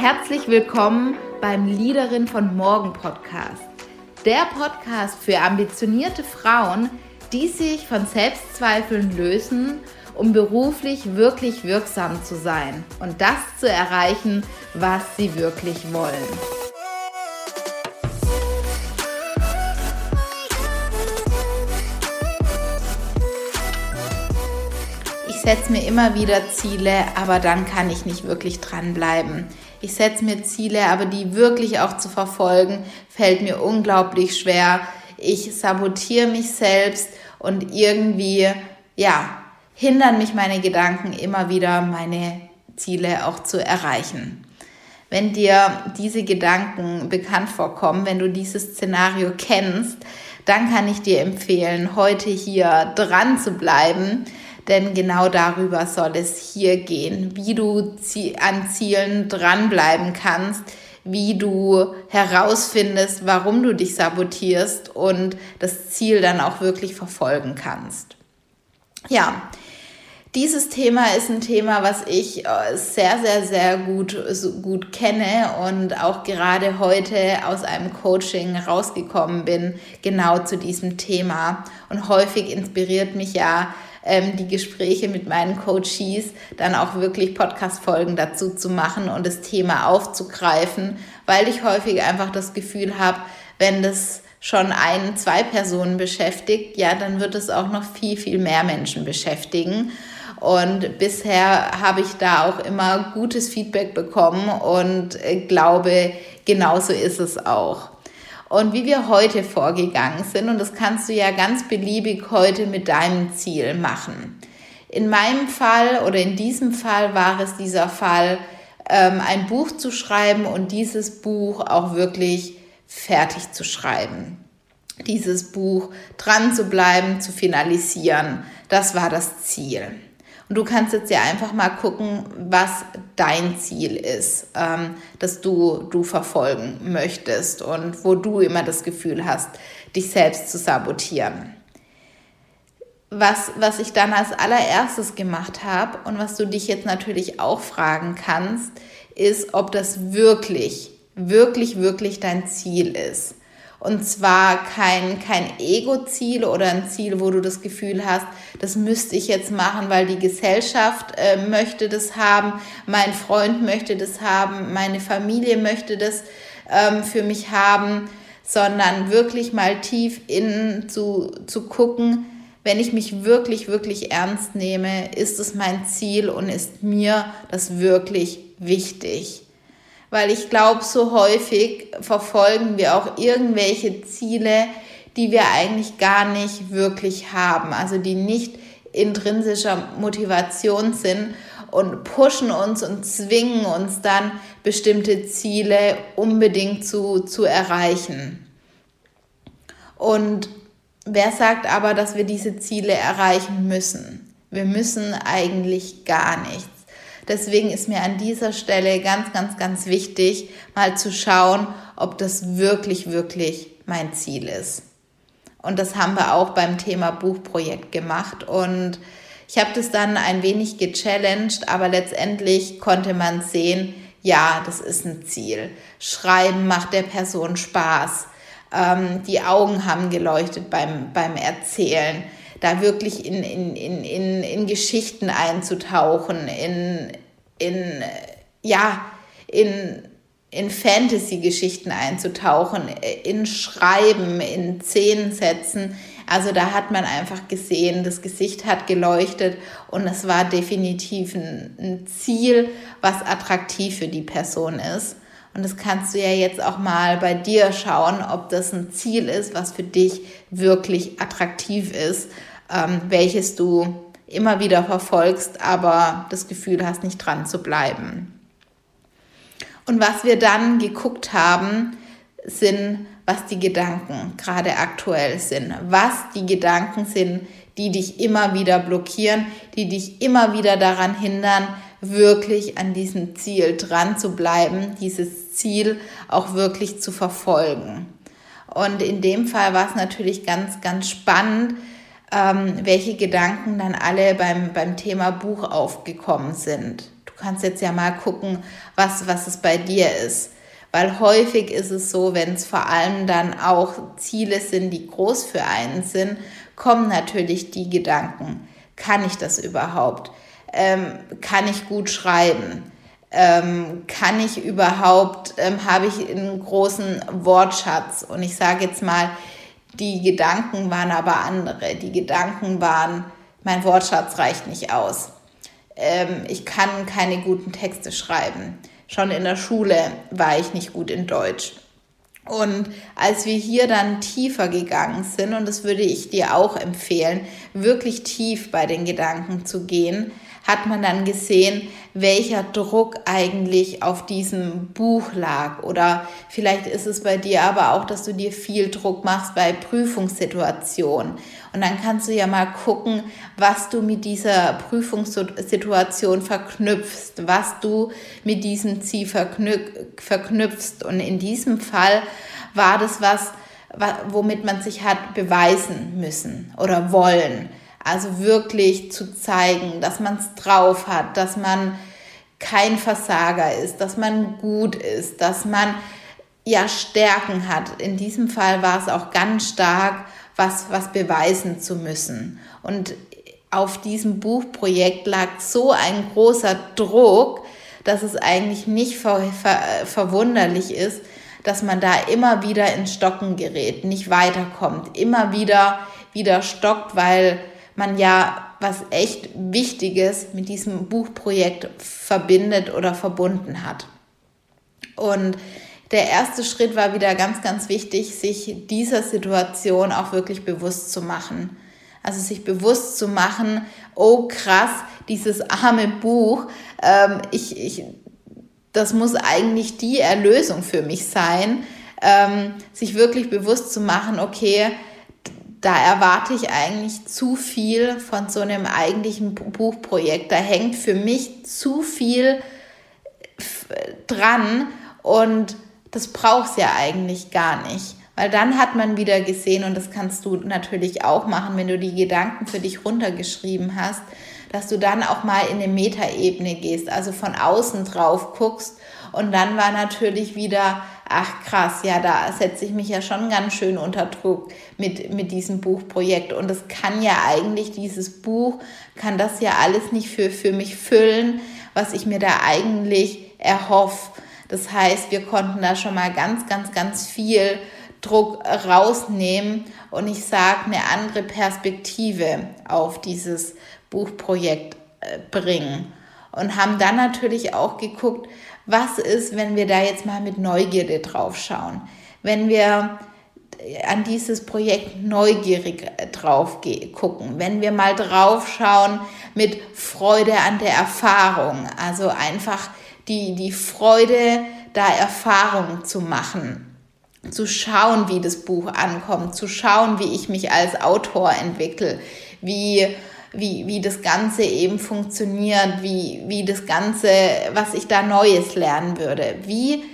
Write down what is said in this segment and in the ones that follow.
Herzlich willkommen beim Leaderin von Morgen Podcast. Der Podcast für ambitionierte Frauen, die sich von Selbstzweifeln lösen, um beruflich wirklich wirksam zu sein und das zu erreichen, was sie wirklich wollen. Ich setze mir immer wieder Ziele, aber dann kann ich nicht wirklich dranbleiben. Ich setze mir Ziele, aber die wirklich auch zu verfolgen, fällt mir unglaublich schwer. Ich sabotiere mich selbst und irgendwie, ja, hindern mich meine Gedanken immer wieder, meine Ziele auch zu erreichen. Wenn dir diese Gedanken bekannt vorkommen, wenn du dieses Szenario kennst, dann kann ich dir empfehlen, heute hier dran zu bleiben, denn genau darüber soll es hier gehen, wie du an Zielen dranbleiben kannst, wie du herausfindest, warum du dich sabotierst und das Ziel dann auch wirklich verfolgen kannst. Ja, dieses Thema ist ein Thema, was ich äh, sehr, sehr, sehr gut, gut kenne und auch gerade heute aus einem Coaching rausgekommen bin, genau zu diesem Thema. Und häufig inspiriert mich ja ähm, die Gespräche mit meinen Coaches, dann auch wirklich Podcast-Folgen dazu zu machen und das Thema aufzugreifen, weil ich häufig einfach das Gefühl habe, wenn das schon ein, zwei Personen beschäftigt, ja, dann wird es auch noch viel, viel mehr Menschen beschäftigen. Und bisher habe ich da auch immer gutes Feedback bekommen und äh, glaube, genauso ist es auch und wie wir heute vorgegangen sind. Und das kannst du ja ganz beliebig heute mit deinem Ziel machen. In meinem Fall oder in diesem Fall war es dieser Fall, ähm, ein Buch zu schreiben und dieses Buch auch wirklich fertig zu schreiben. Dieses Buch dran zu bleiben, zu finalisieren, das war das Ziel. Und du kannst jetzt ja einfach mal gucken, was dein Ziel ist, ähm, das du, du verfolgen möchtest und wo du immer das Gefühl hast, dich selbst zu sabotieren. Was, was ich dann als allererstes gemacht habe und was du dich jetzt natürlich auch fragen kannst, ist, ob das wirklich, wirklich, wirklich dein Ziel ist. Und zwar kein, kein Ego-Ziel oder ein Ziel, wo du das Gefühl hast, das müsste ich jetzt machen, weil die Gesellschaft äh, möchte das haben, mein Freund möchte das haben, meine Familie möchte das ähm, für mich haben, sondern wirklich mal tief innen zu, zu gucken, wenn ich mich wirklich, wirklich ernst nehme, ist es mein Ziel und ist mir das wirklich wichtig weil ich glaube, so häufig verfolgen wir auch irgendwelche Ziele, die wir eigentlich gar nicht wirklich haben, also die nicht intrinsischer Motivation sind und pushen uns und zwingen uns dann bestimmte Ziele unbedingt zu, zu erreichen. Und wer sagt aber, dass wir diese Ziele erreichen müssen? Wir müssen eigentlich gar nichts. Deswegen ist mir an dieser Stelle ganz, ganz, ganz wichtig, mal zu schauen, ob das wirklich, wirklich mein Ziel ist. Und das haben wir auch beim Thema Buchprojekt gemacht. Und ich habe das dann ein wenig gechallenged, aber letztendlich konnte man sehen, ja, das ist ein Ziel. Schreiben macht der Person Spaß. Ähm, die Augen haben geleuchtet beim, beim Erzählen da wirklich in, in, in, in, in Geschichten einzutauchen, in, in ja, in, in Fantasy-Geschichten einzutauchen, in Schreiben, in Szenensätzen. Also da hat man einfach gesehen, das Gesicht hat geleuchtet und es war definitiv ein, ein Ziel, was attraktiv für die Person ist. Und das kannst du ja jetzt auch mal bei dir schauen, ob das ein Ziel ist, was für dich wirklich attraktiv ist ähm, welches du immer wieder verfolgst, aber das Gefühl hast, nicht dran zu bleiben. Und was wir dann geguckt haben, sind, was die Gedanken gerade aktuell sind, was die Gedanken sind, die dich immer wieder blockieren, die dich immer wieder daran hindern, wirklich an diesem Ziel dran zu bleiben, dieses Ziel auch wirklich zu verfolgen. Und in dem Fall war es natürlich ganz, ganz spannend, ähm, welche Gedanken dann alle beim, beim Thema Buch aufgekommen sind. Du kannst jetzt ja mal gucken, was, was es bei dir ist. Weil häufig ist es so, wenn es vor allem dann auch Ziele sind, die groß für einen sind, kommen natürlich die Gedanken, kann ich das überhaupt? Ähm, kann ich gut schreiben? Ähm, kann ich überhaupt, ähm, habe ich einen großen Wortschatz? Und ich sage jetzt mal, die Gedanken waren aber andere. Die Gedanken waren, mein Wortschatz reicht nicht aus. Ähm, ich kann keine guten Texte schreiben. Schon in der Schule war ich nicht gut in Deutsch. Und als wir hier dann tiefer gegangen sind, und das würde ich dir auch empfehlen, wirklich tief bei den Gedanken zu gehen, hat man dann gesehen, welcher Druck eigentlich auf diesem Buch lag. Oder vielleicht ist es bei dir aber auch, dass du dir viel Druck machst bei Prüfungssituationen. Und dann kannst du ja mal gucken, was du mit dieser Prüfungssituation verknüpfst, was du mit diesem Ziel verknüpfst. Und in diesem Fall war das was, womit man sich hat beweisen müssen oder wollen. Also wirklich zu zeigen, dass man es drauf hat, dass man kein Versager ist, dass man gut ist, dass man ja Stärken hat. In diesem Fall war es auch ganz stark, was, was beweisen zu müssen. Und auf diesem Buchprojekt lag so ein großer Druck, dass es eigentlich nicht ver, ver, verwunderlich ist, dass man da immer wieder ins Stocken gerät, nicht weiterkommt, immer wieder wieder stockt, weil man ja was echt Wichtiges mit diesem Buchprojekt verbindet oder verbunden hat. Und der erste Schritt war wieder ganz, ganz wichtig, sich dieser Situation auch wirklich bewusst zu machen. Also sich bewusst zu machen, oh krass, dieses arme Buch, ähm, ich, ich, das muss eigentlich die Erlösung für mich sein. Ähm, sich wirklich bewusst zu machen, okay, da erwarte ich eigentlich zu viel von so einem eigentlichen Buchprojekt. Da hängt für mich zu viel dran und das braucht es ja eigentlich gar nicht. Weil dann hat man wieder gesehen, und das kannst du natürlich auch machen, wenn du die Gedanken für dich runtergeschrieben hast, dass du dann auch mal in eine Metaebene gehst, also von außen drauf guckst. Und dann war natürlich wieder ach krass, ja, da setze ich mich ja schon ganz schön unter Druck mit, mit diesem Buchprojekt. Und es kann ja eigentlich, dieses Buch, kann das ja alles nicht für, für mich füllen, was ich mir da eigentlich erhoffe. Das heißt, wir konnten da schon mal ganz, ganz, ganz viel Druck rausnehmen und ich sage, eine andere Perspektive auf dieses Buchprojekt äh, bringen. Und haben dann natürlich auch geguckt, was ist, wenn wir da jetzt mal mit Neugierde drauf schauen? Wenn wir an dieses Projekt neugierig drauf gucken, wenn wir mal drauf schauen mit Freude an der Erfahrung, also einfach die, die Freude, da Erfahrungen zu machen, zu schauen, wie das Buch ankommt, zu schauen, wie ich mich als Autor entwickle, wie wie, wie das Ganze eben funktioniert, wie, wie das Ganze, was ich da Neues lernen würde. Wie,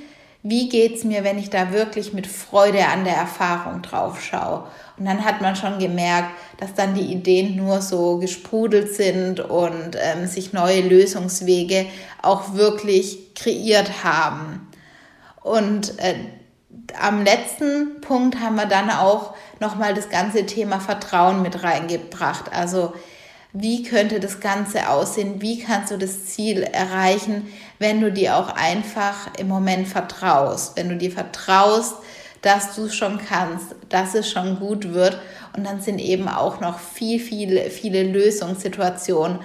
wie geht's mir, wenn ich da wirklich mit Freude an der Erfahrung drauf schaue? Und dann hat man schon gemerkt, dass dann die Ideen nur so gesprudelt sind und ähm, sich neue Lösungswege auch wirklich kreiert haben. Und äh, am letzten Punkt haben wir dann auch nochmal das ganze Thema Vertrauen mit reingebracht. Also wie könnte das Ganze aussehen, wie kannst du das Ziel erreichen, wenn du dir auch einfach im Moment vertraust, wenn du dir vertraust, dass du es schon kannst, dass es schon gut wird. Und dann sind eben auch noch viel, viel, viele Lösungssituationen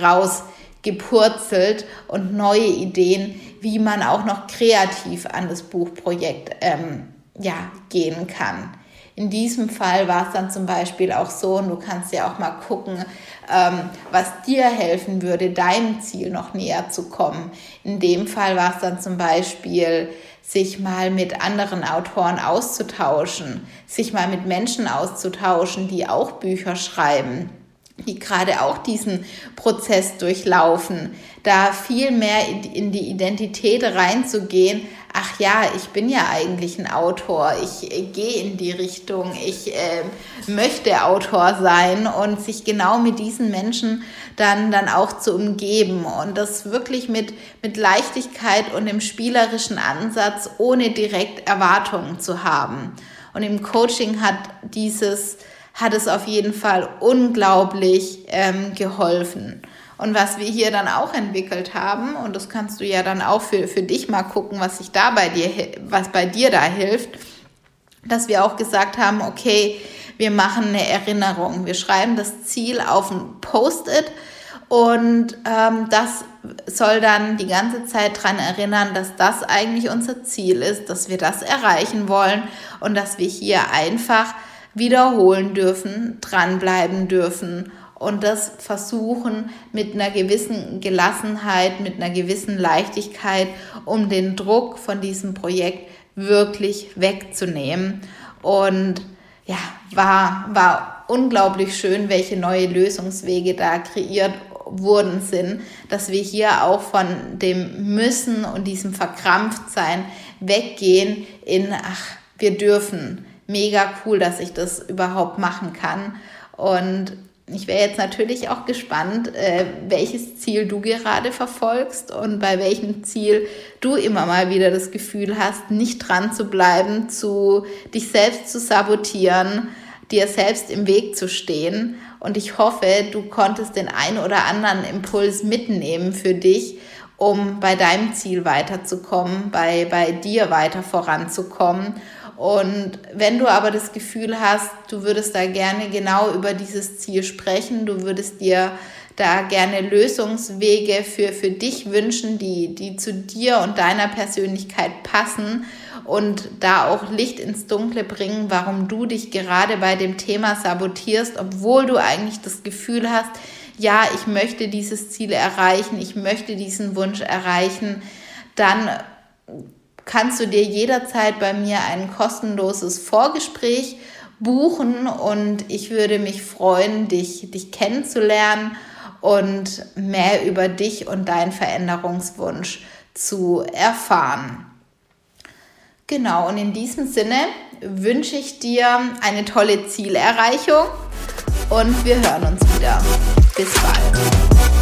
rausgepurzelt und neue Ideen, wie man auch noch kreativ an das Buchprojekt ähm, ja, gehen kann. In diesem Fall war es dann zum Beispiel auch so, und du kannst ja auch mal gucken, ähm, was dir helfen würde, deinem Ziel noch näher zu kommen. In dem Fall war es dann zum Beispiel, sich mal mit anderen Autoren auszutauschen, sich mal mit Menschen auszutauschen, die auch Bücher schreiben die gerade auch diesen Prozess durchlaufen, da viel mehr in die Identität reinzugehen, ach ja, ich bin ja eigentlich ein Autor, ich äh, gehe in die Richtung, ich äh, möchte Autor sein und sich genau mit diesen Menschen dann, dann auch zu umgeben und das wirklich mit, mit Leichtigkeit und dem spielerischen Ansatz, ohne direkt Erwartungen zu haben. Und im Coaching hat dieses, hat es auf jeden Fall unglaublich ähm, geholfen. Und was wir hier dann auch entwickelt haben, und das kannst du ja dann auch für, für dich mal gucken, was sich da bei dir, was bei dir da hilft, dass wir auch gesagt haben, okay, wir machen eine Erinnerung. Wir schreiben das Ziel auf ein Post-it und ähm, das soll dann die ganze Zeit daran erinnern, dass das eigentlich unser Ziel ist, dass wir das erreichen wollen und dass wir hier einfach wiederholen dürfen, dranbleiben dürfen und das versuchen mit einer gewissen Gelassenheit, mit einer gewissen Leichtigkeit, um den Druck von diesem Projekt wirklich wegzunehmen. Und ja, war, war unglaublich schön, welche neue Lösungswege da kreiert wurden sind, dass wir hier auch von dem Müssen und diesem Verkrampftsein weggehen in, ach, wir dürfen. Mega cool, dass ich das überhaupt machen kann. Und ich wäre jetzt natürlich auch gespannt, äh, welches Ziel du gerade verfolgst und bei welchem Ziel du immer mal wieder das Gefühl hast, nicht dran zu bleiben, zu dich selbst zu sabotieren, dir selbst im Weg zu stehen. Und ich hoffe, du konntest den ein oder anderen Impuls mitnehmen für dich, um bei deinem Ziel weiterzukommen, bei, bei dir weiter voranzukommen und wenn du aber das Gefühl hast, du würdest da gerne genau über dieses Ziel sprechen, du würdest dir da gerne Lösungswege für, für dich wünschen, die, die zu dir und deiner Persönlichkeit passen und da auch Licht ins Dunkle bringen, warum du dich gerade bei dem Thema sabotierst, obwohl du eigentlich das Gefühl hast, ja, ich möchte dieses Ziel erreichen, ich möchte diesen Wunsch erreichen, dann kannst du dir jederzeit bei mir ein kostenloses Vorgespräch buchen und ich würde mich freuen, dich, dich kennenzulernen und mehr über dich und deinen Veränderungswunsch zu erfahren. Genau, und in diesem Sinne wünsche ich dir eine tolle Zielerreichung und wir hören uns wieder. Bis bald.